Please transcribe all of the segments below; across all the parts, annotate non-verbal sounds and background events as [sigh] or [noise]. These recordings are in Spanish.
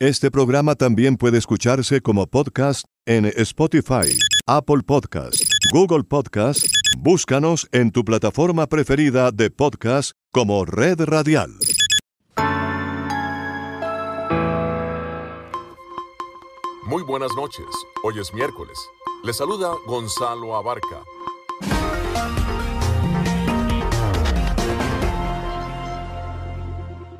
Este programa también puede escucharse como podcast en Spotify, Apple Podcast, Google Podcast. Búscanos en tu plataforma preferida de podcast como Red Radial. Muy buenas noches. Hoy es miércoles. Le saluda Gonzalo Abarca.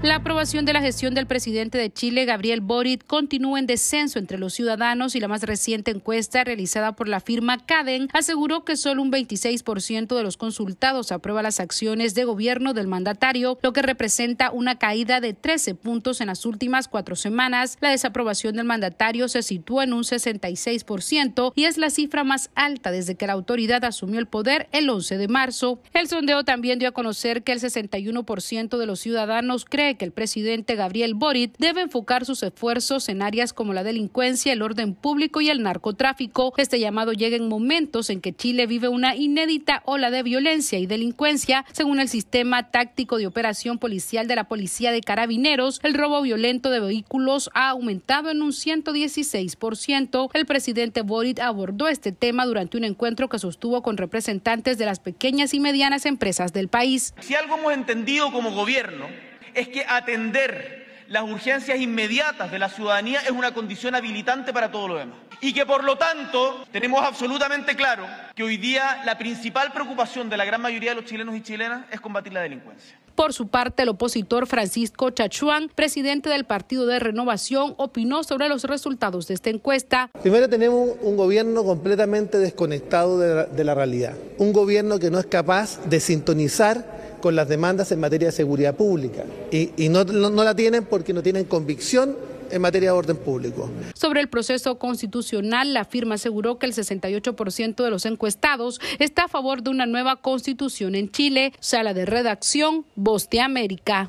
La aprobación de la gestión del presidente de Chile, Gabriel Boric, continúa en descenso entre los ciudadanos y la más reciente encuesta realizada por la firma Caden aseguró que solo un 26% de los consultados aprueba las acciones de gobierno del mandatario, lo que representa una caída de 13 puntos en las últimas cuatro semanas. La desaprobación del mandatario se sitúa en un 66% y es la cifra más alta desde que la autoridad asumió el poder el 11 de marzo. El sondeo también dio a conocer que el 61% de los ciudadanos cree que el presidente Gabriel Boric debe enfocar sus esfuerzos en áreas como la delincuencia, el orden público y el narcotráfico. Este llamado llega en momentos en que Chile vive una inédita ola de violencia y delincuencia. Según el sistema táctico de operación policial de la Policía de Carabineros, el robo violento de vehículos ha aumentado en un 116%. El presidente Boric abordó este tema durante un encuentro que sostuvo con representantes de las pequeñas y medianas empresas del país. Si algo hemos entendido como gobierno es que atender las urgencias inmediatas de la ciudadanía es una condición habilitante para todo lo demás. Y que por lo tanto tenemos absolutamente claro que hoy día la principal preocupación de la gran mayoría de los chilenos y chilenas es combatir la delincuencia. Por su parte, el opositor Francisco Chachuán, presidente del Partido de Renovación, opinó sobre los resultados de esta encuesta. Primero tenemos un gobierno completamente desconectado de la, de la realidad, un gobierno que no es capaz de sintonizar con las demandas en materia de seguridad pública y, y no, no, no la tienen porque no tienen convicción en materia de orden público. Sobre el proceso constitucional, la firma aseguró que el 68% de los encuestados está a favor de una nueva constitución en Chile. Sala de redacción, Voz de América.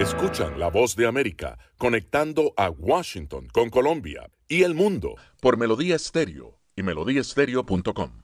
Escuchan la voz de América conectando a Washington con Colombia y el mundo por Melodía Estéreo y melodíaestéreo.com.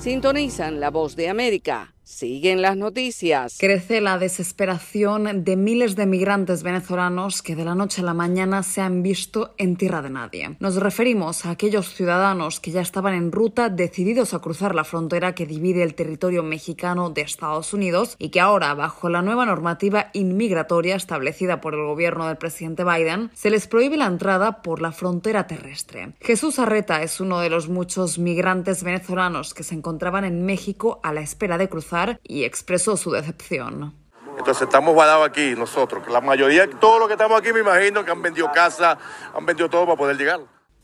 Sintonizan la voz de América. Siguen las noticias. Crece la desesperación de miles de migrantes venezolanos que de la noche a la mañana se han visto en tierra de nadie. Nos referimos a aquellos ciudadanos que ya estaban en ruta decididos a cruzar la frontera que divide el territorio mexicano de Estados Unidos y que ahora, bajo la nueva normativa inmigratoria establecida por el gobierno del presidente Biden, se les prohíbe la entrada por la frontera terrestre. Jesús Arreta es uno de los muchos migrantes venezolanos que se encontraban en México a la espera de cruzar y expresó su decepción. Entonces estamos guardados aquí nosotros, la mayoría, todos los que estamos aquí me imagino que han vendido casa, han vendido todo para poder llegar.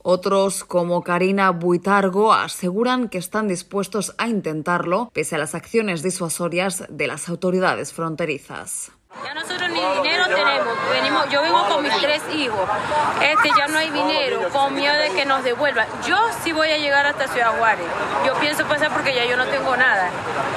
Otros, como Karina Buitargo, aseguran que están dispuestos a intentarlo pese a las acciones disuasorias de las autoridades fronterizas. Ya nosotros ni dinero tenemos. Venimos, yo vengo con mis tres hijos. Este ya no hay dinero, con miedo de que nos devuelvan. Yo sí voy a llegar hasta Ciudad Juárez. Yo pienso pasar porque ya yo no tengo nada.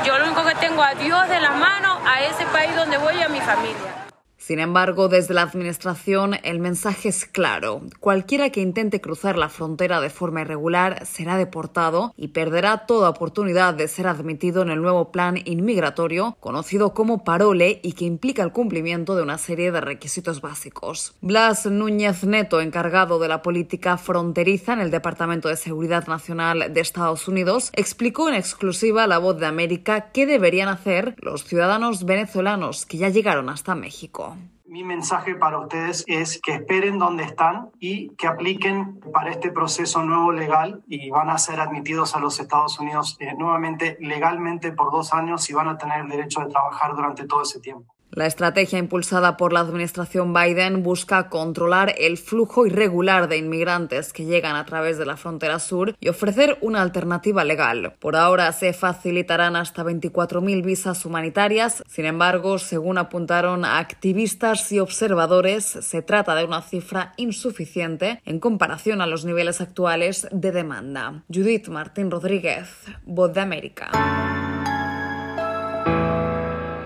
Yo lo único que tengo a Dios de las manos, a ese país donde voy y a mi familia. Sin embargo, desde la Administración el mensaje es claro. Cualquiera que intente cruzar la frontera de forma irregular será deportado y perderá toda oportunidad de ser admitido en el nuevo plan inmigratorio, conocido como Parole y que implica el cumplimiento de una serie de requisitos básicos. Blas Núñez Neto, encargado de la política fronteriza en el Departamento de Seguridad Nacional de Estados Unidos, explicó en exclusiva a La Voz de América qué deberían hacer los ciudadanos venezolanos que ya llegaron hasta México. Mi mensaje para ustedes es que esperen donde están y que apliquen para este proceso nuevo legal y van a ser admitidos a los Estados Unidos eh, nuevamente legalmente por dos años y van a tener el derecho de trabajar durante todo ese tiempo. La estrategia impulsada por la administración Biden busca controlar el flujo irregular de inmigrantes que llegan a través de la frontera sur y ofrecer una alternativa legal. Por ahora se facilitarán hasta 24.000 visas humanitarias. Sin embargo, según apuntaron activistas y observadores, se trata de una cifra insuficiente en comparación a los niveles actuales de demanda. Judith Martín Rodríguez, Voz de América.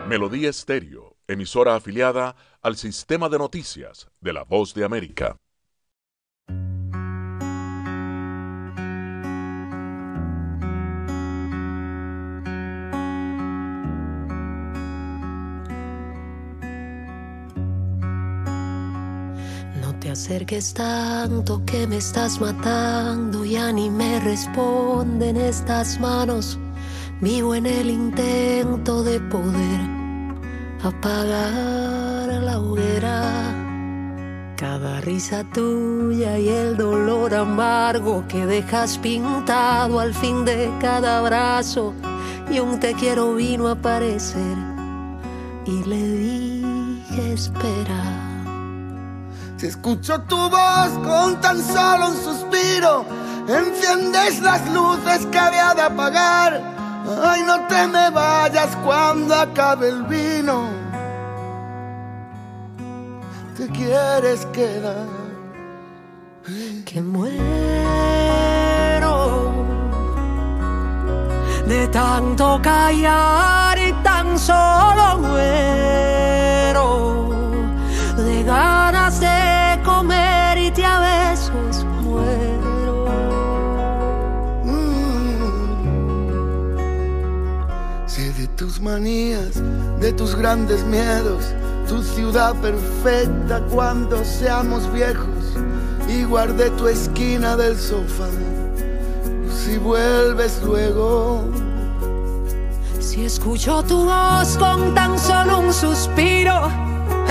Melodía Estéreo emisora afiliada al sistema de noticias de la Voz de América. No te acerques tanto que me estás matando, ya ni me responden estas manos. Vivo en el intento de poder apagar la hoguera. Cada risa tuya y el dolor amargo que dejas pintado al fin de cada abrazo. Y un te quiero vino a aparecer y le dije espera. Si escucho tu voz con tan solo un suspiro, enciendes las luces que había de apagar Ay, no te me vayas cuando acabe el vino. Te quieres quedar. Que muero de tanto callar y tan solo muero de ganas manías, de tus grandes miedos, tu ciudad perfecta cuando seamos viejos y guardé tu esquina del sofá. Si vuelves luego. Si escucho tu voz con tan solo un suspiro,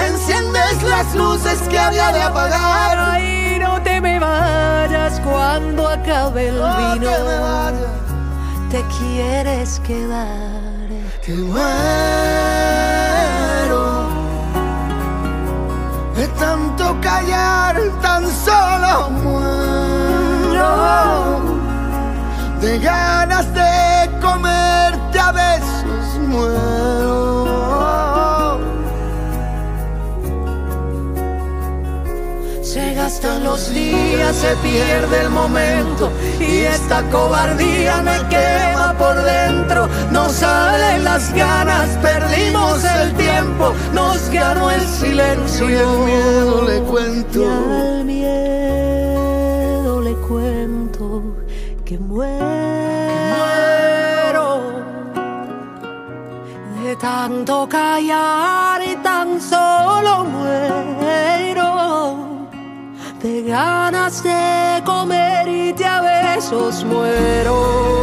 enciendes las luces que había de apagar. Ay, no te me vayas cuando acabe el vino. te quieres quedar que muero de tanto callar, tan solo muero de ganas de comerte a besos muero. Los días, se pierde el momento y esta cobardía me quema por dentro. No salen las ganas, perdimos el tiempo, nos ganó el silencio. Y el miedo le cuento. Y al miedo le cuento que muero de tanto callar y tan solo muero de ganas de comer y te a besos muero.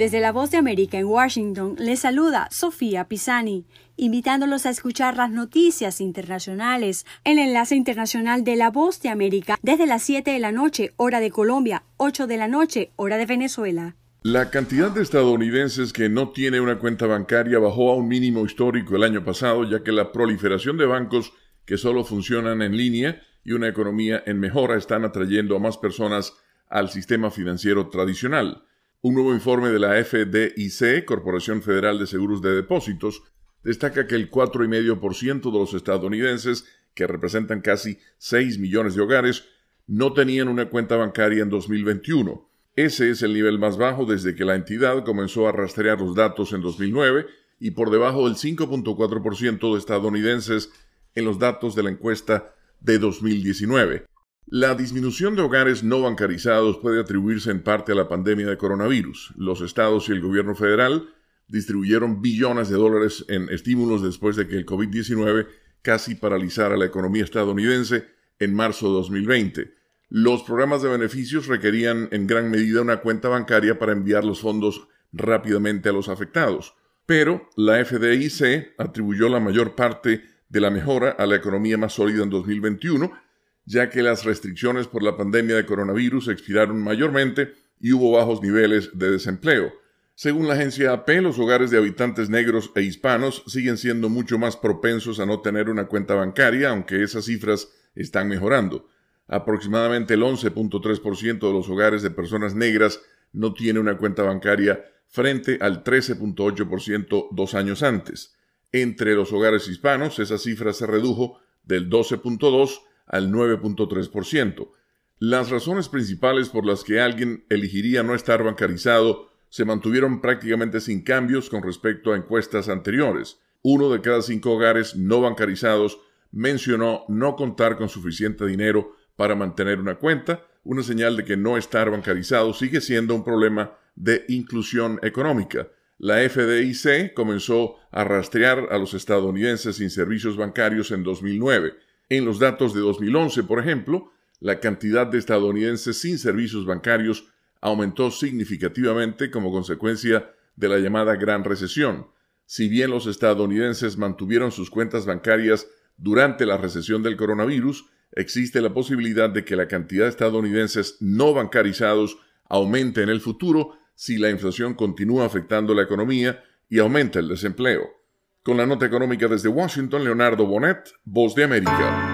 Desde la Voz de América en Washington les saluda Sofía Pisani, invitándolos a escuchar las noticias internacionales, el enlace internacional de la Voz de América desde las 7 de la noche, hora de Colombia, 8 de la noche, hora de Venezuela. La cantidad de estadounidenses que no tiene una cuenta bancaria bajó a un mínimo histórico el año pasado, ya que la proliferación de bancos que solo funcionan en línea y una economía en mejora están atrayendo a más personas al sistema financiero tradicional. Un nuevo informe de la FDIC, Corporación Federal de Seguros de Depósitos, destaca que el 4,5% de los estadounidenses, que representan casi 6 millones de hogares, no tenían una cuenta bancaria en 2021. Ese es el nivel más bajo desde que la entidad comenzó a rastrear los datos en 2009 y por debajo del 5.4% de estadounidenses en los datos de la encuesta de 2019. La disminución de hogares no bancarizados puede atribuirse en parte a la pandemia de coronavirus. Los estados y el gobierno federal distribuyeron billones de dólares en estímulos después de que el COVID-19 casi paralizara la economía estadounidense en marzo de 2020. Los programas de beneficios requerían en gran medida una cuenta bancaria para enviar los fondos rápidamente a los afectados, pero la FDIC atribuyó la mayor parte de la mejora a la economía más sólida en 2021 ya que las restricciones por la pandemia de coronavirus expiraron mayormente y hubo bajos niveles de desempleo. Según la agencia AP, los hogares de habitantes negros e hispanos siguen siendo mucho más propensos a no tener una cuenta bancaria, aunque esas cifras están mejorando. Aproximadamente el 11.3% de los hogares de personas negras no tiene una cuenta bancaria frente al 13.8% dos años antes. Entre los hogares hispanos, esa cifra se redujo del 12.2 al 9.3%. Las razones principales por las que alguien elegiría no estar bancarizado se mantuvieron prácticamente sin cambios con respecto a encuestas anteriores. Uno de cada cinco hogares no bancarizados mencionó no contar con suficiente dinero para mantener una cuenta, una señal de que no estar bancarizado sigue siendo un problema de inclusión económica. La FDIC comenzó a rastrear a los estadounidenses sin servicios bancarios en 2009 en los datos de 2011, por ejemplo, la cantidad de estadounidenses sin servicios bancarios aumentó significativamente como consecuencia de la llamada Gran Recesión. Si bien los estadounidenses mantuvieron sus cuentas bancarias durante la recesión del coronavirus, existe la posibilidad de que la cantidad de estadounidenses no bancarizados aumente en el futuro si la inflación continúa afectando la economía y aumenta el desempleo. Con la nota económica desde Washington, Leonardo Bonet, Voz de América.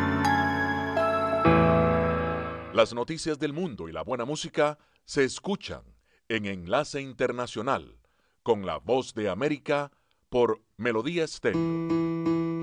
Las noticias del mundo y la buena música se escuchan en Enlace Internacional con la Voz de América por Melodía Estéreo.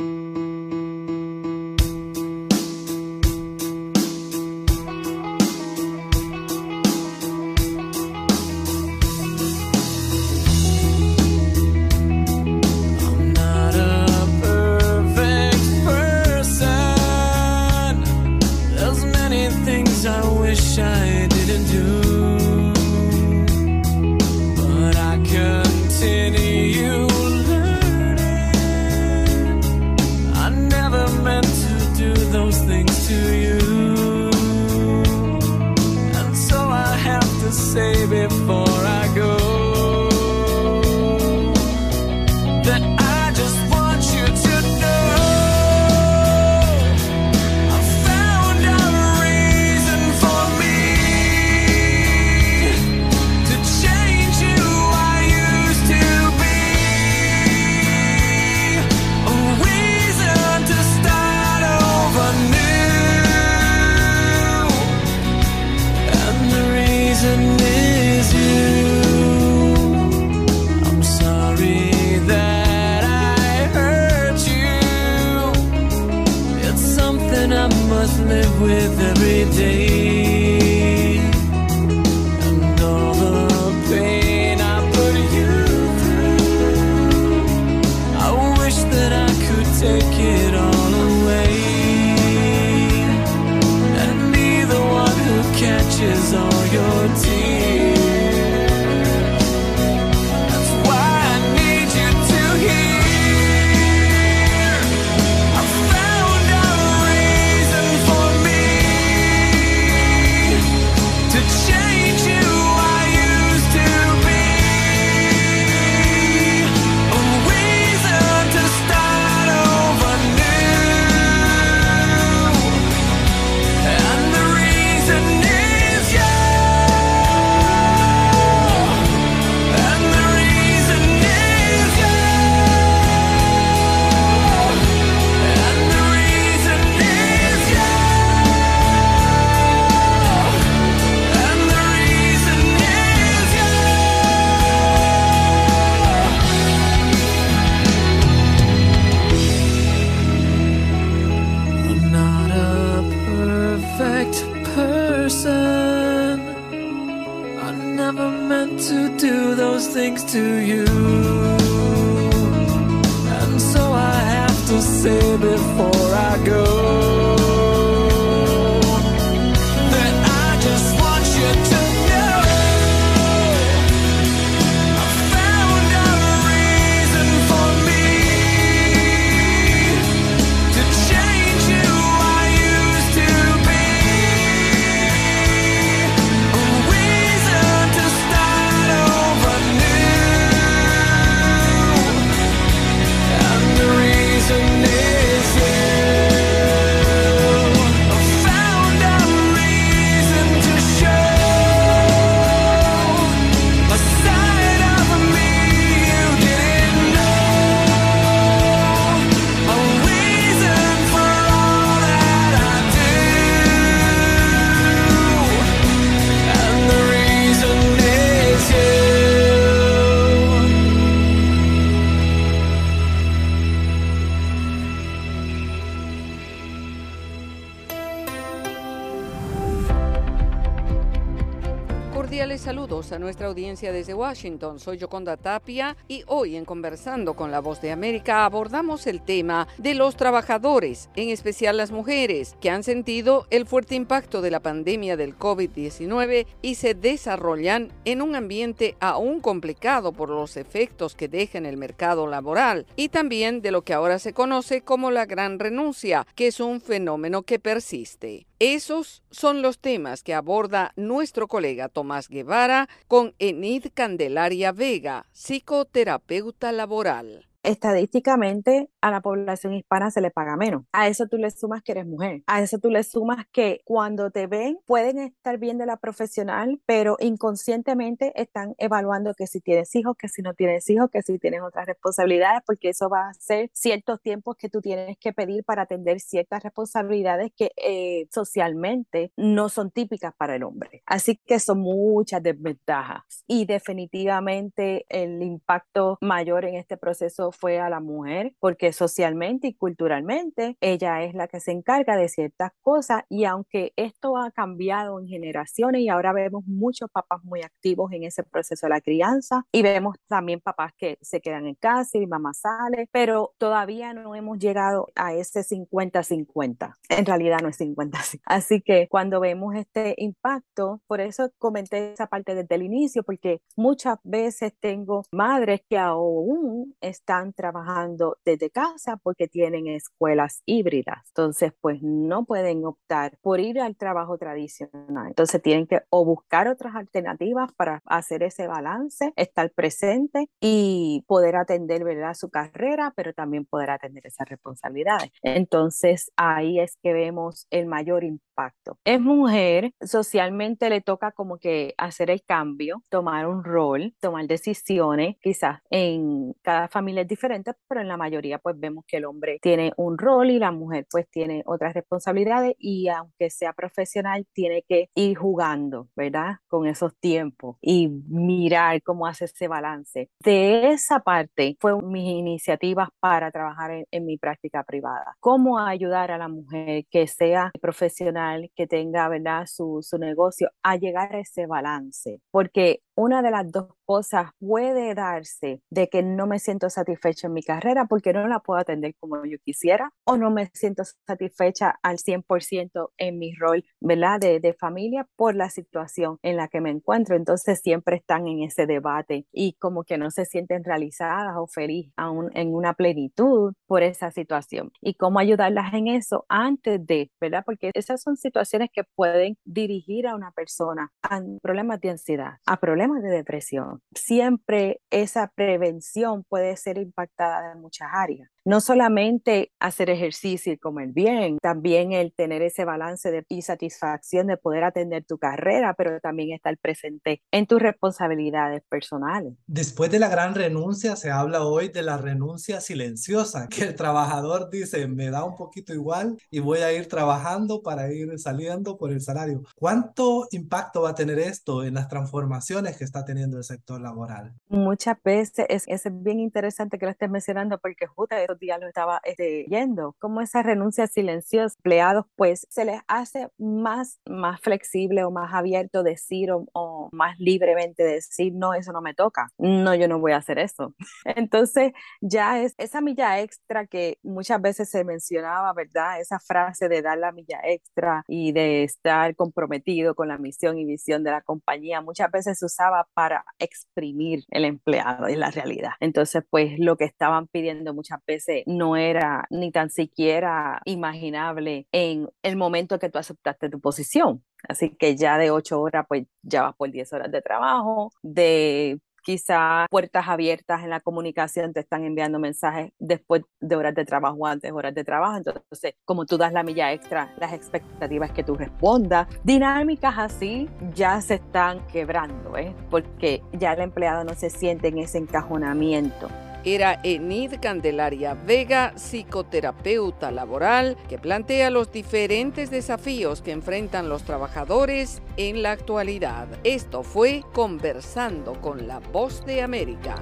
A nuestra audiencia desde Washington. Soy Yoconda Tapia y hoy en Conversando con la Voz de América abordamos el tema de los trabajadores, en especial las mujeres, que han sentido el fuerte impacto de la pandemia del COVID-19 y se desarrollan en un ambiente aún complicado por los efectos que deja en el mercado laboral y también de lo que ahora se conoce como la gran renuncia, que es un fenómeno que persiste. Esos son los temas que aborda nuestro colega Tomás Guevara con Enid Candelaria Vega, psicoterapeuta laboral. Estadísticamente a la población hispana se le paga menos. A eso tú le sumas que eres mujer. A eso tú le sumas que cuando te ven pueden estar viendo la profesional, pero inconscientemente están evaluando que si tienes hijos, que si no tienes hijos, que si tienes otras responsabilidades, porque eso va a ser ciertos tiempos que tú tienes que pedir para atender ciertas responsabilidades que eh, socialmente no son típicas para el hombre. Así que son muchas desventajas y definitivamente el impacto mayor en este proceso fue a la mujer, porque socialmente y culturalmente ella es la que se encarga de ciertas cosas y aunque esto ha cambiado en generaciones y ahora vemos muchos papás muy activos en ese proceso de la crianza y vemos también papás que se quedan en casa y mamá sale, pero todavía no hemos llegado a ese 50-50. En realidad no es 50 Así que cuando vemos este impacto, por eso comenté esa parte desde el inicio, porque muchas veces tengo madres que aún están trabajando desde casa porque tienen escuelas híbridas. Entonces, pues no pueden optar por ir al trabajo tradicional. Entonces, tienen que o buscar otras alternativas para hacer ese balance, estar presente y poder atender, ¿verdad?, su carrera, pero también poder atender esas responsabilidades. Entonces, ahí es que vemos el mayor impacto impacto. Es mujer, socialmente le toca como que hacer el cambio, tomar un rol, tomar decisiones, quizás en cada familia es diferente, pero en la mayoría pues vemos que el hombre tiene un rol y la mujer pues tiene otras responsabilidades y aunque sea profesional tiene que ir jugando, ¿verdad? Con esos tiempos y mirar cómo hace ese balance. De esa parte fue mis iniciativas para trabajar en, en mi práctica privada. Cómo ayudar a la mujer que sea profesional, que tenga, ¿verdad? Su, su negocio a llegar a ese balance. Porque una de las dos cosas puede darse de que no me siento satisfecha en mi carrera porque no la puedo atender como yo quisiera o no me siento satisfecha al 100% en mi rol, ¿verdad? De, de familia por la situación en la que me encuentro. Entonces siempre están en ese debate y como que no se sienten realizadas o felices aún en una plenitud por esa situación. Y cómo ayudarlas en eso antes de, ¿verdad? Porque esas son situaciones que pueden dirigir a una persona a problemas de ansiedad, a problemas de depresión. Siempre esa prevención puede ser impactada en muchas áreas. No solamente hacer ejercicio y comer bien, también el tener ese balance de, y satisfacción de poder atender tu carrera, pero también estar presente en tus responsabilidades personales. Después de la gran renuncia, se habla hoy de la renuncia silenciosa, que el trabajador dice, me da un poquito igual y voy a ir trabajando para ir saliendo por el salario. ¿Cuánto impacto va a tener esto en las transformaciones que está teniendo el sector laboral? Muchas veces es, es bien interesante que lo estés mencionando porque justo días lo estaba este, yendo, como esa renuncia silenciosa, empleados pues se les hace más, más flexible o más abierto decir o, o más libremente decir, no, eso no me toca, no, yo no voy a hacer eso. [laughs] Entonces ya es esa milla extra que muchas veces se mencionaba, ¿verdad? Esa frase de dar la milla extra y de estar comprometido con la misión y visión de la compañía, muchas veces se usaba para exprimir el empleado en la realidad. Entonces, pues lo que estaban pidiendo muchas veces no era ni tan siquiera imaginable en el momento que tú aceptaste tu posición. Así que ya de ocho horas, pues ya vas por diez horas de trabajo, de quizá puertas abiertas en la comunicación, te están enviando mensajes después de horas de trabajo, antes de horas de trabajo. Entonces, como tú das la milla extra, las expectativas que tú respondas, dinámicas así ya se están quebrando, ¿eh? porque ya el empleado no se siente en ese encajonamiento era Enid Candelaria Vega, psicoterapeuta laboral, que plantea los diferentes desafíos que enfrentan los trabajadores en la actualidad. Esto fue Conversando con la Voz de América.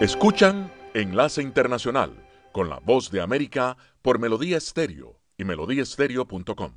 Escuchan Enlace Internacional con la Voz de América por Melodía Estéreo y melodíaestéreo.com.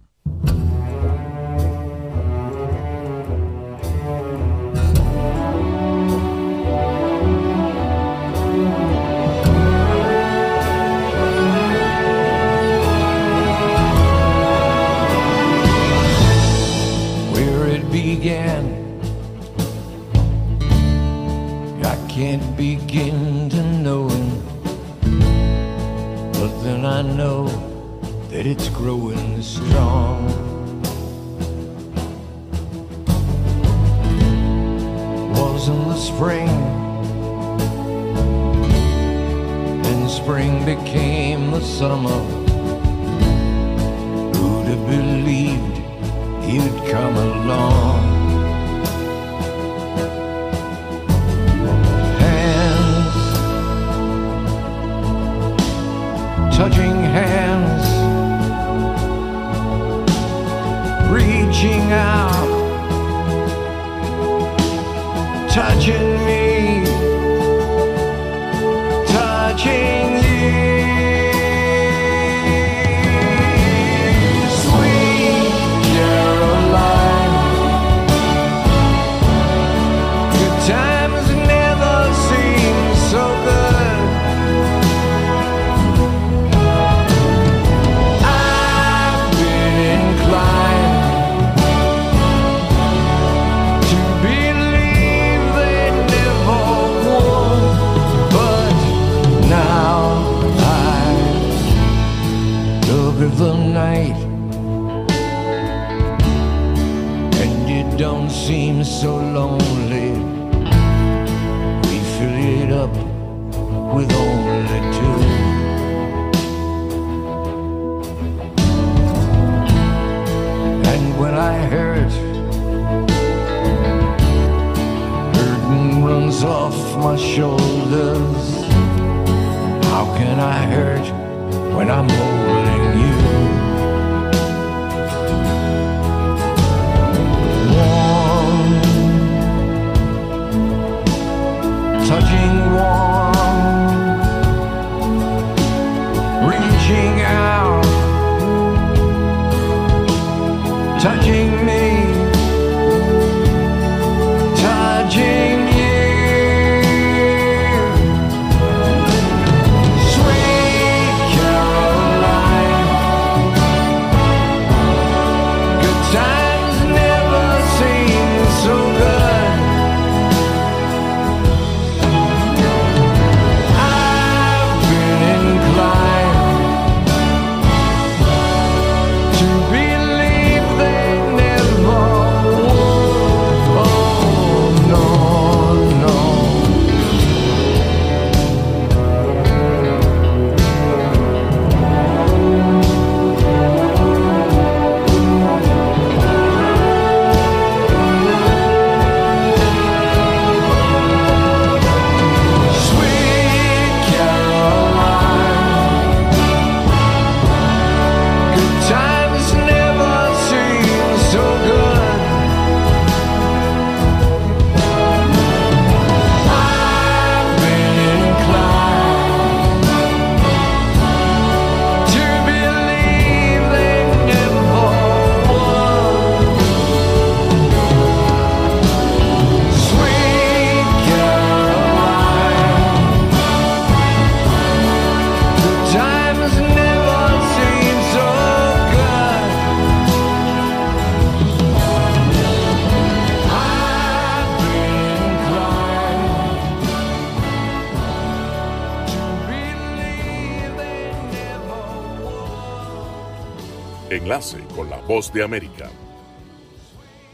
my shoulders. How can I hurt when I'm old? Voz de América.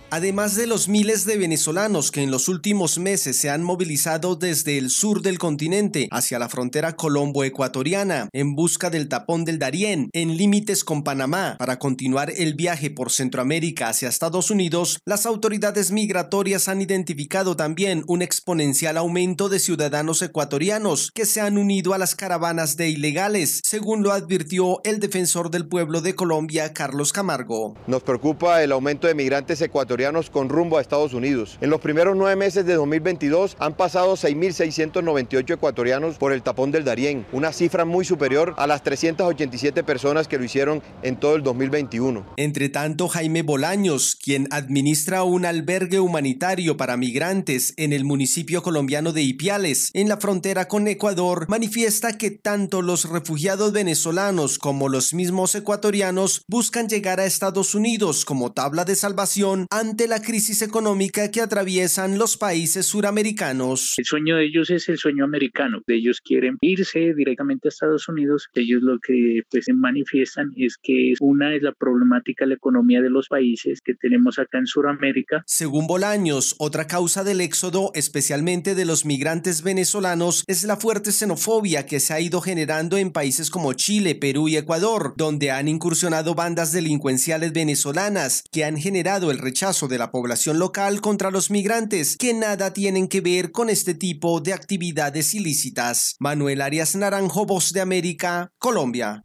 Además de los miles de venezolanos que en los últimos meses se han movilizado desde el sur del continente hacia la frontera colombo-ecuatoriana en busca del tapón del Darién en límites con Panamá para continuar el viaje por Centroamérica hacia Estados Unidos, las autoridades migratorias han identificado también un exponencial aumento de ciudadanos ecuatorianos que se han unido a las caravanas de ilegales, según lo advirtió el defensor del pueblo de Colombia, Carlos Camargo. Nos preocupa el aumento de migrantes ecuatorianos con rumbo a Estados Unidos. En los primeros nueve meses de 2022 han pasado 6.698 ecuatorianos por el tapón del Darién, una cifra muy superior a las 387 personas que lo hicieron en todo el 2021. Entre tanto, Jaime Bolaños, quien administra un albergue humanitario para migrantes en el municipio colombiano de Ipiales, en la frontera con Ecuador, manifiesta que tanto los refugiados venezolanos como los mismos ecuatorianos buscan llegar a Estados Unidos como tabla de salvación la crisis económica que atraviesan los países suramericanos. El sueño de ellos es el sueño americano. Ellos quieren irse directamente a Estados Unidos. Ellos lo que pues manifiestan es que una es la problemática de la economía de los países que tenemos acá en Sudamérica. Según Bolaños, otra causa del éxodo, especialmente de los migrantes venezolanos, es la fuerte xenofobia que se ha ido generando en países como Chile, Perú y Ecuador, donde han incursionado bandas delincuenciales venezolanas que han generado el rechazo de la población local contra los migrantes, que nada tienen que ver con este tipo de actividades ilícitas. Manuel Arias Naranjo, Voz de América, Colombia.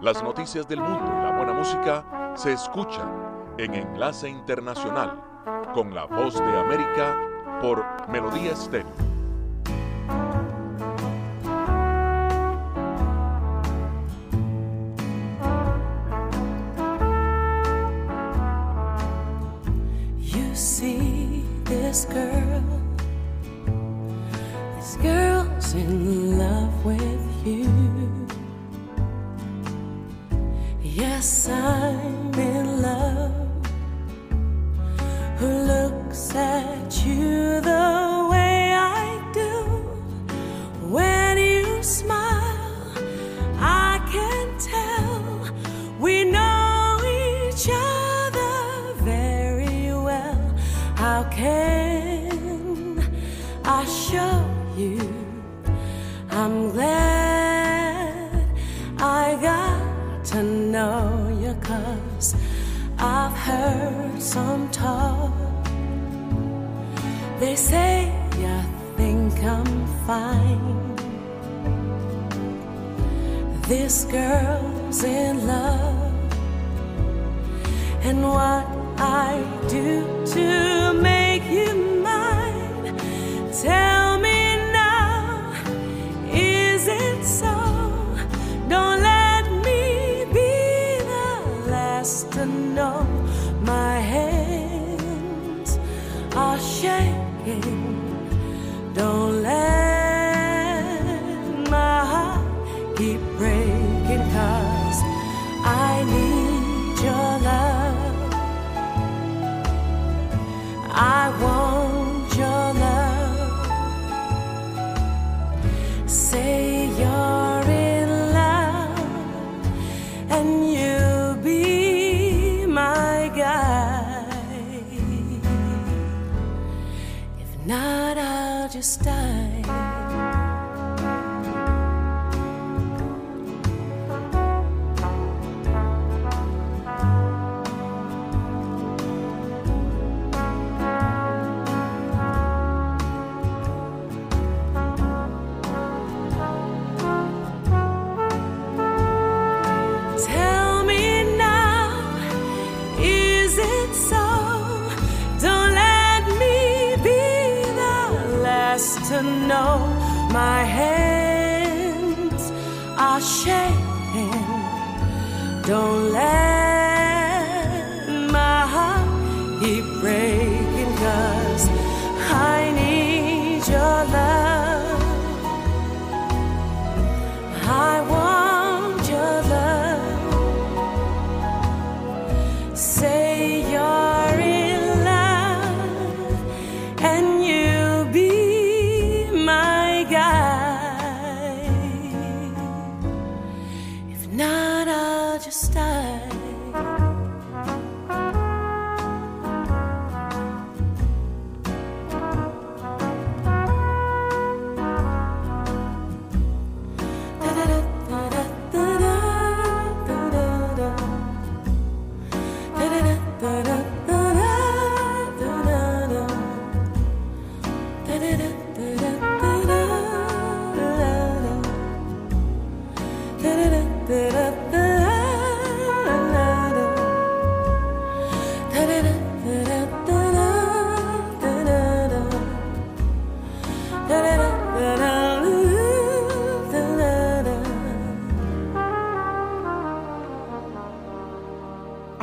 Las noticias del mundo y la buena música se escuchan en Enlace Internacional con la voz de América por Melodía Estéreo. See this girl, this girl's in love with you. Yes, I'm in love. Who looks at you the way I do? When you smile, know you cause I've heard some talk. They say you think I'm fine. this girl's in love, and what I do to make you mine. Tell me now, is it so? Don't let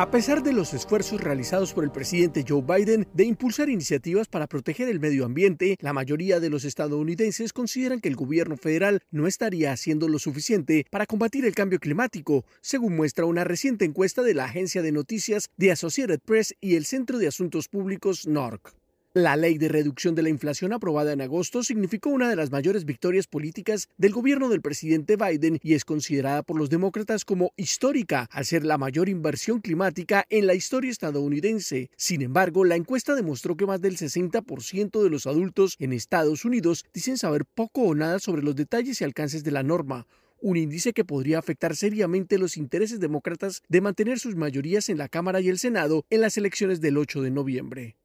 A pesar de los esfuerzos realizados por el presidente Joe Biden de impulsar iniciativas para proteger el medio ambiente, la mayoría de los estadounidenses consideran que el gobierno federal no estaría haciendo lo suficiente para combatir el cambio climático, según muestra una reciente encuesta de la agencia de noticias de Associated Press y el Centro de Asuntos Públicos NORC. La ley de reducción de la inflación aprobada en agosto significó una de las mayores victorias políticas del gobierno del presidente Biden y es considerada por los demócratas como histórica al ser la mayor inversión climática en la historia estadounidense. Sin embargo, la encuesta demostró que más del 60% de los adultos en Estados Unidos dicen saber poco o nada sobre los detalles y alcances de la norma un índice que podría afectar seriamente los intereses demócratas de mantener sus mayorías en la Cámara y el Senado en las elecciones del 8 de noviembre.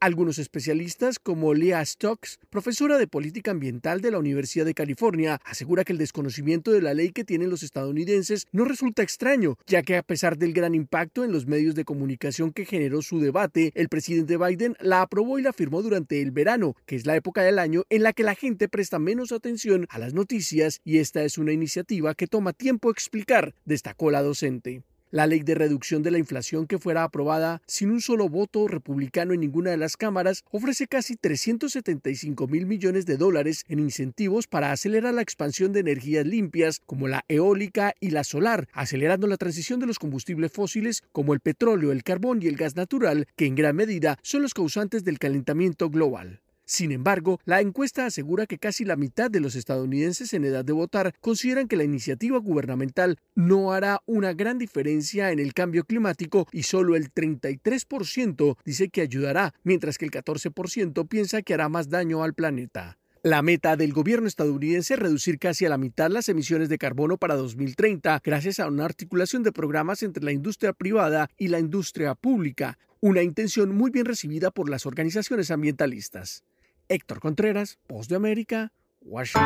Algunos especialistas, como Leah Stokes, profesora de política ambiental de la Universidad de California, asegura que el desconocimiento de la ley que tienen los estadounidenses no resulta extraño, ya que a pesar del gran impacto en los medios de comunicación que generó su debate, el presidente Biden la aprobó y la firmó durante el verano, que es la época del año en la que la gente presta menos atención a las noticias y esta es una iniciativa que toma tiempo explicar, destacó la docente. La ley de reducción de la inflación que fuera aprobada sin un solo voto republicano en ninguna de las cámaras ofrece casi 375 mil millones de dólares en incentivos para acelerar la expansión de energías limpias como la eólica y la solar, acelerando la transición de los combustibles fósiles como el petróleo, el carbón y el gas natural, que en gran medida son los causantes del calentamiento global. Sin embargo, la encuesta asegura que casi la mitad de los estadounidenses en edad de votar consideran que la iniciativa gubernamental no hará una gran diferencia en el cambio climático y solo el 33% dice que ayudará, mientras que el 14% piensa que hará más daño al planeta. La meta del gobierno estadounidense es reducir casi a la mitad las emisiones de carbono para 2030 gracias a una articulación de programas entre la industria privada y la industria pública, una intención muy bien recibida por las organizaciones ambientalistas. Héctor Contreras, Voz de América, Washington.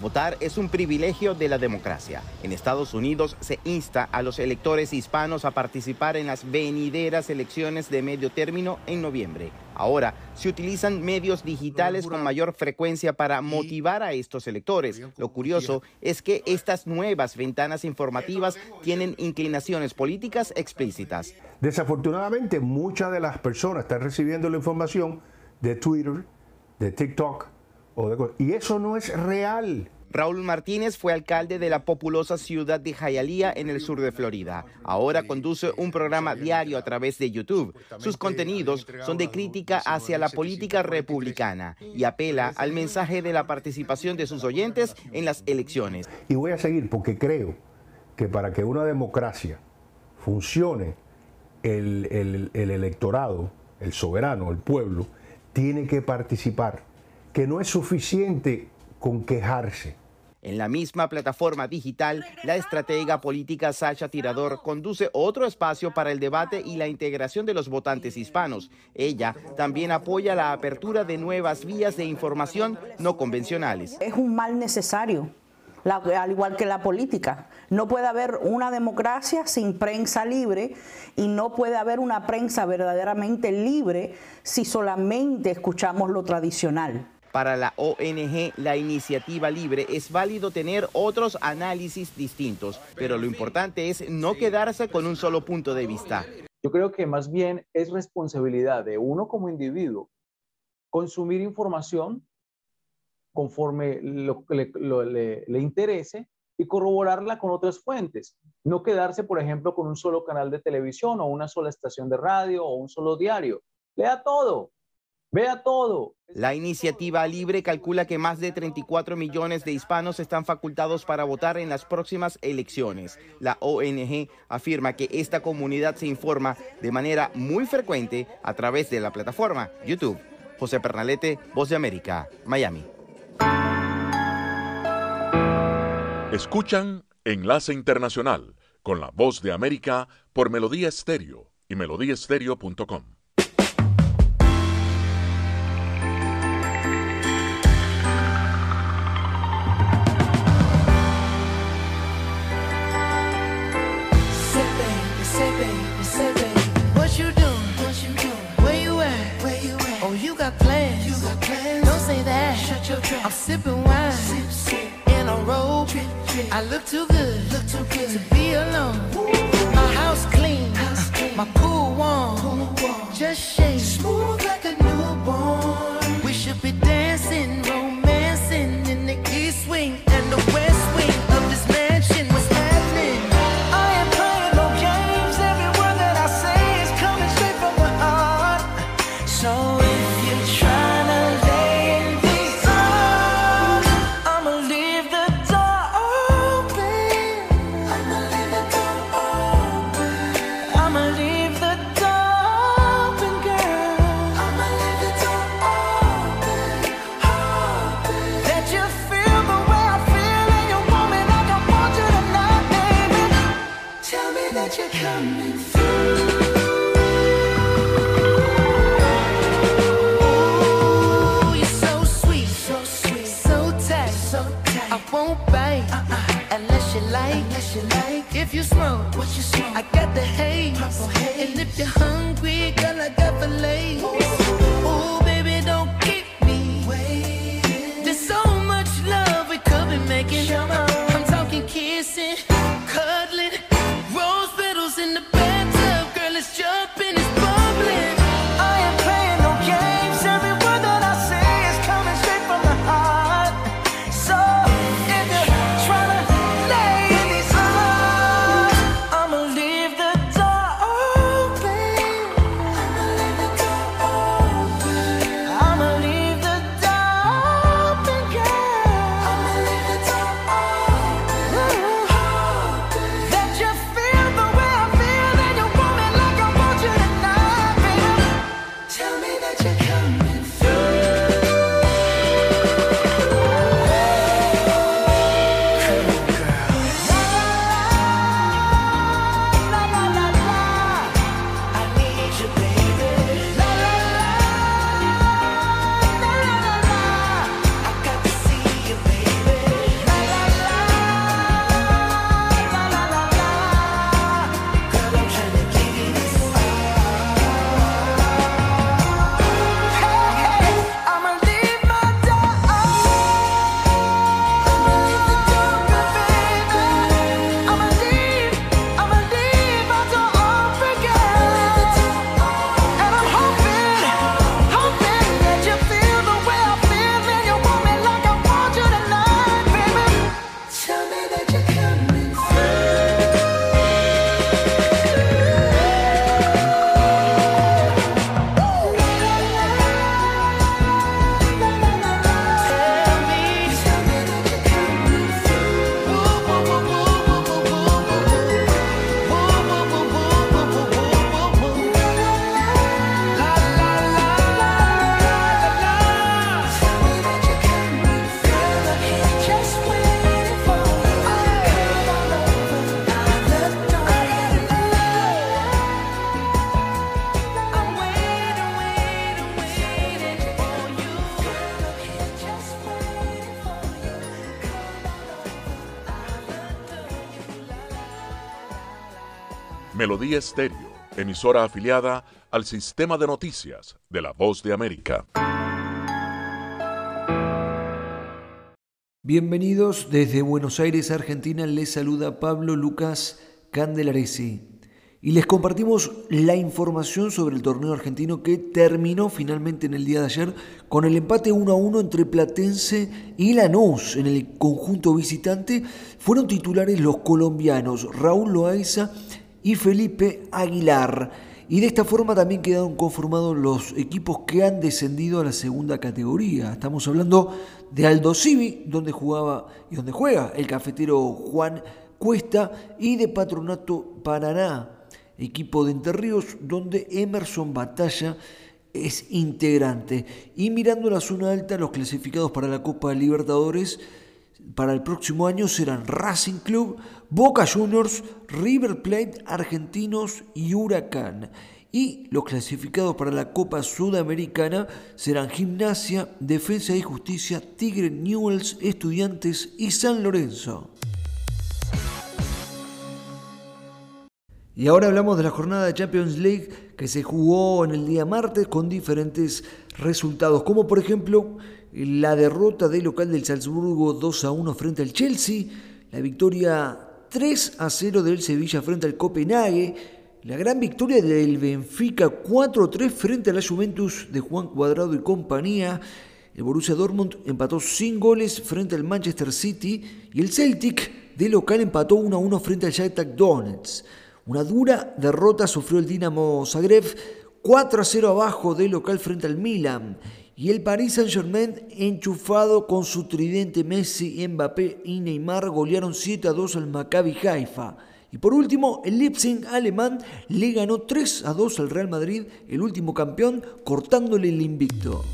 Votar es un privilegio de la democracia. En Estados Unidos se insta a los electores hispanos a participar en las venideras elecciones de medio término en noviembre. Ahora se utilizan medios digitales con mayor frecuencia para motivar a estos electores. Lo curioso es que estas nuevas ventanas informativas tienen inclinaciones políticas explícitas. Desafortunadamente, muchas de las personas están recibiendo la información de Twitter, de TikTok, o de, y eso no es real. Raúl Martínez fue alcalde de la populosa ciudad de Hialeah en el sur de Florida. Ahora conduce un programa diario a través de YouTube. Sus contenidos son de crítica hacia la política republicana y apela al mensaje de la participación de sus oyentes en las elecciones. Y voy a seguir porque creo que para que una democracia funcione, el, el, el electorado, el soberano, el pueblo, tiene que participar, que no es suficiente con quejarse. En la misma plataforma digital, la estratega política Sasha Tirador conduce otro espacio para el debate y la integración de los votantes hispanos. Ella también apoya la apertura de nuevas vías de información no convencionales. Es un mal necesario. La, al igual que la política. No puede haber una democracia sin prensa libre y no puede haber una prensa verdaderamente libre si solamente escuchamos lo tradicional. Para la ONG La Iniciativa Libre es válido tener otros análisis distintos, pero lo importante es no quedarse con un solo punto de vista. Yo creo que más bien es responsabilidad de uno como individuo consumir información conforme lo, le, lo, le, le interese y corroborarla con otras fuentes. No quedarse, por ejemplo, con un solo canal de televisión o una sola estación de radio o un solo diario. Lea todo, Vea todo. La iniciativa libre calcula que más de 34 millones de hispanos están facultados para votar en las próximas elecciones. La ONG afirma que esta comunidad se informa de manera muy frecuente a través de la plataforma YouTube. José Pernalete, Voz de América, Miami. Escuchan Enlace Internacional con la Voz de América por Melodía Estéreo y melodíaestéreo.com. Say baby, say baby, what you doing? What you doing? Where you at? Where you at? Oh, you got plans? You got plans? Don't say that. Shut your trap. I'm sipping wine. Sip, sip. In a robe. Trip, trip. I look too good. Look too good to be alone. Ooh. My house clean. House clean. My pool warm. Pool warm. Just shake. Smooth. room. I got the. Melodía Estéreo, emisora afiliada al sistema de noticias de la Voz de América. Bienvenidos desde Buenos Aires, Argentina. Les saluda Pablo Lucas Candelaresi. Y les compartimos la información sobre el torneo argentino que terminó finalmente en el día de ayer con el empate 1 a 1 entre Platense y Lanús. En el conjunto visitante fueron titulares los colombianos Raúl Loaiza y Felipe Aguilar. Y de esta forma también quedaron conformados los equipos que han descendido a la segunda categoría. Estamos hablando de Aldo Civi, donde jugaba y donde juega el cafetero Juan Cuesta, y de Patronato Paraná, equipo de Entre Ríos, donde Emerson Batalla es integrante. Y mirando la zona alta, los clasificados para la Copa Libertadores para el próximo año serán Racing Club, Boca Juniors, River Plate, Argentinos y Huracán. Y los clasificados para la Copa Sudamericana serán Gimnasia, Defensa y Justicia, Tigre, Newells, Estudiantes y San Lorenzo. Y ahora hablamos de la jornada de Champions League que se jugó en el día martes con diferentes resultados, como por ejemplo la derrota del local del Salzburgo 2 a 1 frente al Chelsea, la victoria 3 a 0 del Sevilla frente al Copenhague, la gran victoria del Benfica 4 a 3 frente a la Juventus de Juan Cuadrado y compañía, el Borussia Dortmund empató sin goles frente al Manchester City y el Celtic de local empató 1 a 1 frente al Shakhtar Donetsk. Una dura derrota sufrió el Dinamo Zagreb, 4 a 0 abajo de local frente al Milan. Y el Paris Saint-Germain, enchufado con su tridente Messi, Mbappé y Neymar, golearon 7 a 2 al Maccabi Haifa. Y por último, el Leipzig alemán le ganó 3 a 2 al Real Madrid, el último campeón, cortándole el invicto.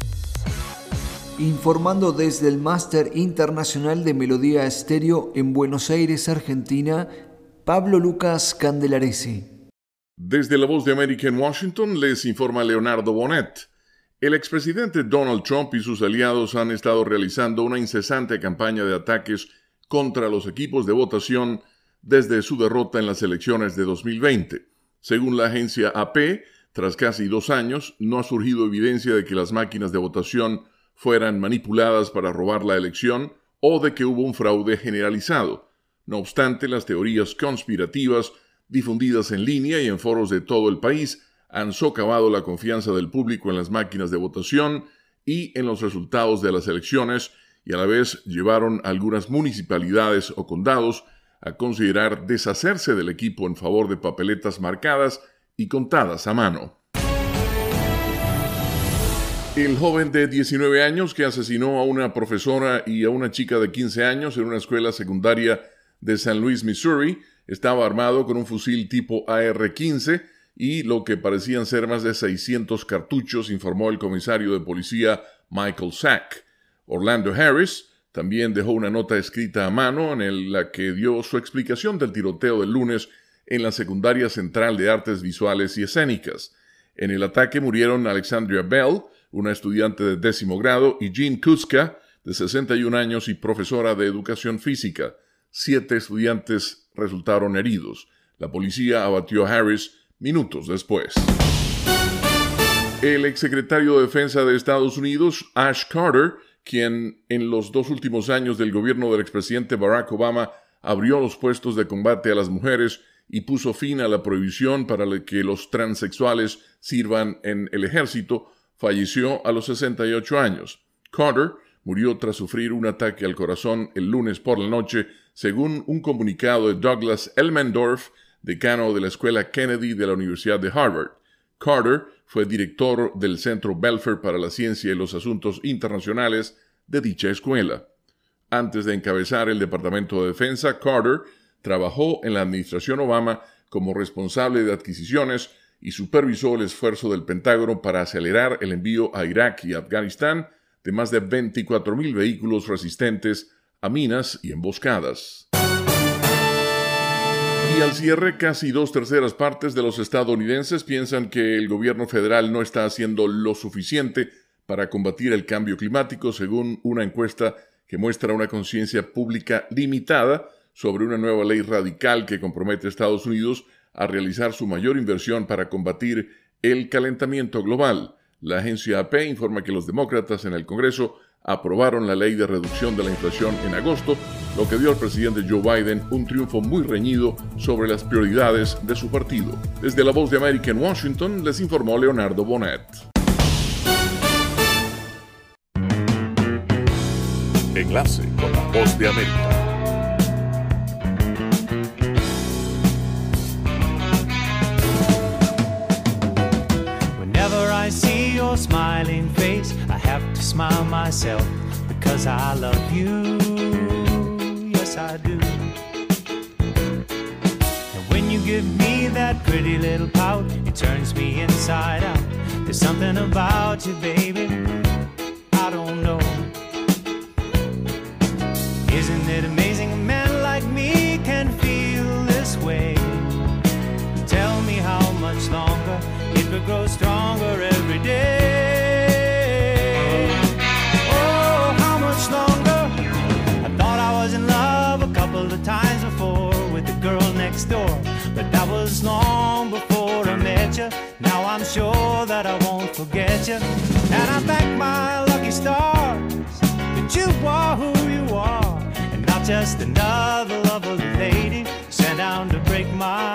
Informando desde el Máster Internacional de Melodía Estéreo en Buenos Aires, Argentina, Pablo Lucas Candelaresi. Desde la voz de América en Washington les informa Leonardo Bonet. El expresidente Donald Trump y sus aliados han estado realizando una incesante campaña de ataques contra los equipos de votación desde su derrota en las elecciones de 2020. Según la agencia AP, tras casi dos años, no ha surgido evidencia de que las máquinas de votación fueran manipuladas para robar la elección o de que hubo un fraude generalizado. No obstante, las teorías conspirativas difundidas en línea y en foros de todo el país han socavado la confianza del público en las máquinas de votación y en los resultados de las elecciones y a la vez llevaron algunas municipalidades o condados a considerar deshacerse del equipo en favor de papeletas marcadas y contadas a mano. El joven de 19 años que asesinó a una profesora y a una chica de 15 años en una escuela secundaria de San Luis, Missouri, estaba armado con un fusil tipo AR-15 y lo que parecían ser más de 600 cartuchos, informó el comisario de policía Michael Sack. Orlando Harris también dejó una nota escrita a mano en la que dio su explicación del tiroteo del lunes en la secundaria central de artes visuales y escénicas. En el ataque murieron Alexandria Bell, una estudiante de décimo grado, y Jean Kuska, de 61 años y profesora de educación física siete estudiantes resultaron heridos. La policía abatió a Harris minutos después. El exsecretario de Defensa de Estados Unidos, Ash Carter, quien en los dos últimos años del gobierno del expresidente Barack Obama abrió los puestos de combate a las mujeres y puso fin a la prohibición para que los transexuales sirvan en el ejército, falleció a los 68 años. Carter murió tras sufrir un ataque al corazón el lunes por la noche según un comunicado de Douglas Elmendorf, decano de la Escuela Kennedy de la Universidad de Harvard. Carter fue director del Centro Belfer para la Ciencia y los Asuntos Internacionales de dicha escuela. Antes de encabezar el Departamento de Defensa, Carter trabajó en la administración Obama como responsable de adquisiciones y supervisó el esfuerzo del Pentágono para acelerar el envío a Irak y Afganistán de más de 24.000 vehículos resistentes a minas y emboscadas. Y al cierre, casi dos terceras partes de los estadounidenses piensan que el gobierno federal no está haciendo lo suficiente para combatir el cambio climático, según una encuesta que muestra una conciencia pública limitada sobre una nueva ley radical que compromete a Estados Unidos a realizar su mayor inversión para combatir el calentamiento global. La agencia AP informa que los demócratas en el Congreso aprobaron la ley de reducción de la inflación en agosto, lo que dio al presidente Joe Biden un triunfo muy reñido sobre las prioridades de su partido. Desde la Voz de América en Washington les informó Leonardo Bonet. Enlace con la Voz de América. Myself because I love you. Yes, I do. And when you give me that pretty little pout, it turns me inside out. There's something about you, baby. You, and I thank my lucky stars that you are who you are, and not just another lovely lady sent down to break my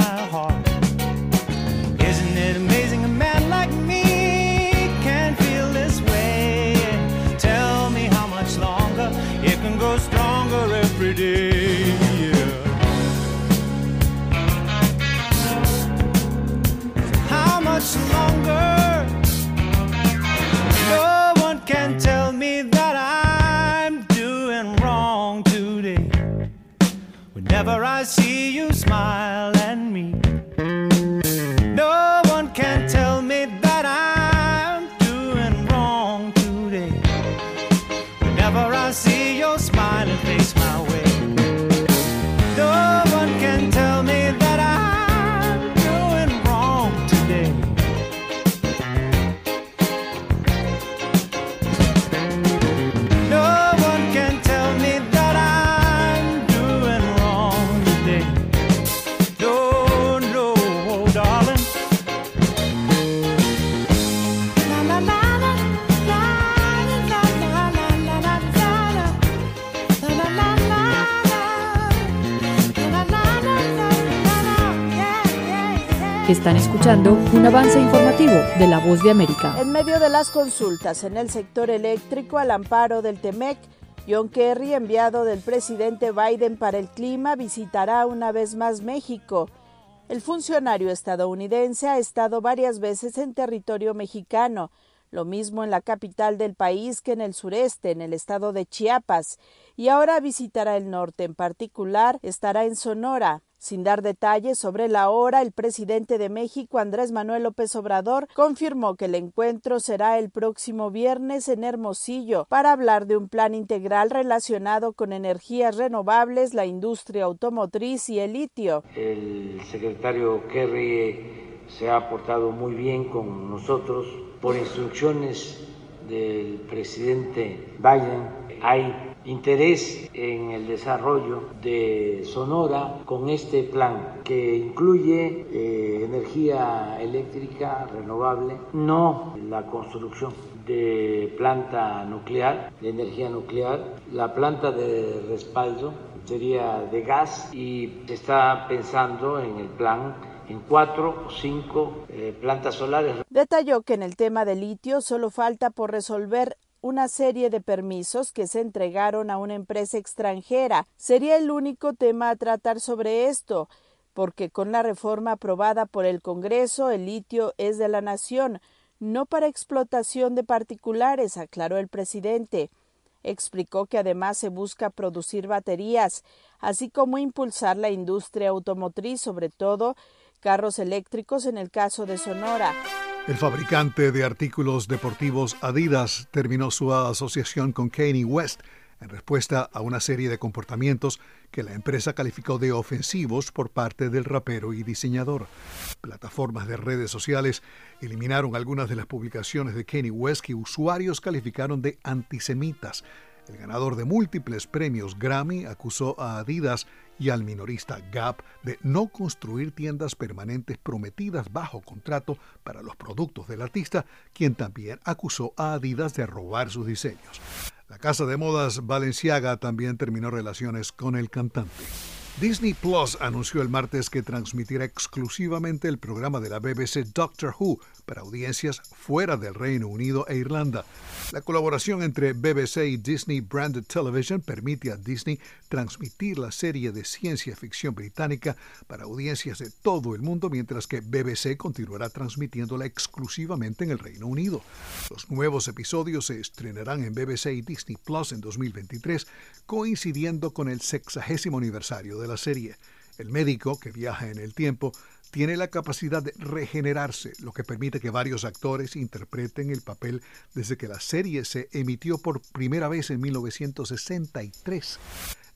un avance informativo de La Voz de América. En medio de las consultas en el sector eléctrico al amparo del TEMEC, John Kerry, enviado del presidente Biden para el clima, visitará una vez más México. El funcionario estadounidense ha estado varias veces en territorio mexicano, lo mismo en la capital del país que en el sureste, en el estado de Chiapas, y ahora visitará el norte, en particular estará en Sonora. Sin dar detalles sobre la hora, el presidente de México, Andrés Manuel López Obrador, confirmó que el encuentro será el próximo viernes en Hermosillo para hablar de un plan integral relacionado con energías renovables, la industria automotriz y el litio. El secretario Kerry se ha portado muy bien con nosotros por instrucciones del presidente Biden. Hay interés en el desarrollo de Sonora con este plan que incluye eh, energía eléctrica renovable, no la construcción de planta nuclear, de energía nuclear, la planta de respaldo sería de gas y se está pensando en el plan en cuatro o cinco eh, plantas solares. Detalló que en el tema del litio solo falta por resolver una serie de permisos que se entregaron a una empresa extranjera. Sería el único tema a tratar sobre esto, porque con la reforma aprobada por el Congreso el litio es de la nación, no para explotación de particulares, aclaró el presidente. Explicó que además se busca producir baterías, así como impulsar la industria automotriz, sobre todo carros eléctricos en el caso de Sonora. El fabricante de artículos deportivos Adidas terminó su asociación con Kanye West en respuesta a una serie de comportamientos que la empresa calificó de ofensivos por parte del rapero y diseñador. Plataformas de redes sociales eliminaron algunas de las publicaciones de Kanye West que usuarios calificaron de antisemitas. El ganador de múltiples premios Grammy acusó a Adidas y al minorista Gap de no construir tiendas permanentes prometidas bajo contrato para los productos del artista, quien también acusó a Adidas de robar sus diseños. La casa de modas Balenciaga también terminó relaciones con el cantante. Disney Plus anunció el martes que transmitirá exclusivamente el programa de la BBC Doctor Who para audiencias fuera del Reino Unido e Irlanda. La colaboración entre BBC y Disney Branded Television permite a Disney transmitir la serie de ciencia ficción británica para audiencias de todo el mundo, mientras que BBC continuará transmitiéndola exclusivamente en el Reino Unido. Los nuevos episodios se estrenarán en BBC y Disney Plus en 2023, coincidiendo con el sexagésimo aniversario de la serie. El médico, que viaja en el tiempo, tiene la capacidad de regenerarse, lo que permite que varios actores interpreten el papel desde que la serie se emitió por primera vez en 1963.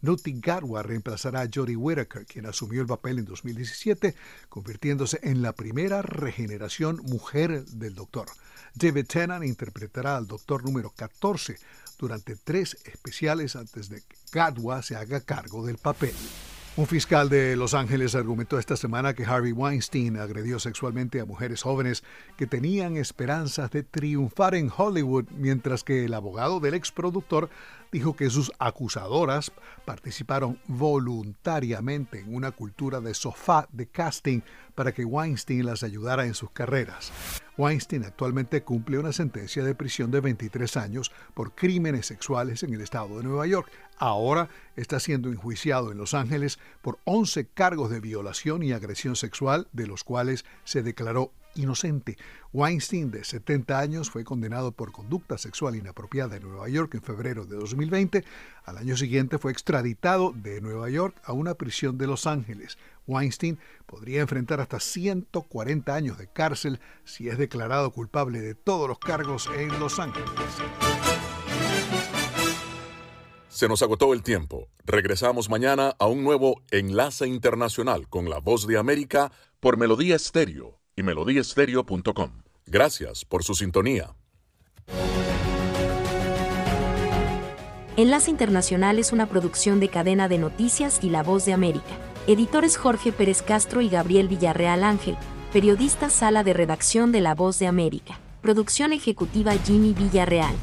Nutty Gatwa reemplazará a Jodie Whittaker, quien asumió el papel en 2017, convirtiéndose en la primera regeneración mujer del Doctor. David Tennant interpretará al Doctor número 14 durante tres especiales antes de que Gatwa se haga cargo del papel. Un fiscal de Los Ángeles argumentó esta semana que Harvey Weinstein agredió sexualmente a mujeres jóvenes que tenían esperanzas de triunfar en Hollywood, mientras que el abogado del exproductor dijo que sus acusadoras participaron voluntariamente en una cultura de sofá de casting para que Weinstein las ayudara en sus carreras. Weinstein actualmente cumple una sentencia de prisión de 23 años por crímenes sexuales en el estado de Nueva York. Ahora está siendo enjuiciado en Los Ángeles por 11 cargos de violación y agresión sexual, de los cuales se declaró inocente. Weinstein, de 70 años, fue condenado por conducta sexual inapropiada en Nueva York en febrero de 2020. Al año siguiente fue extraditado de Nueva York a una prisión de Los Ángeles. Weinstein podría enfrentar hasta 140 años de cárcel si es declarado culpable de todos los cargos en Los Ángeles. Se nos agotó el tiempo. Regresamos mañana a un nuevo Enlace Internacional con la Voz de América por Melodía Estéreo y melodíaestéreo.com. Gracias por su sintonía. Enlace Internacional es una producción de cadena de noticias y La Voz de América. Editores Jorge Pérez Castro y Gabriel Villarreal Ángel. Periodista Sala de Redacción de La Voz de América. Producción ejecutiva Jimmy Villarreal.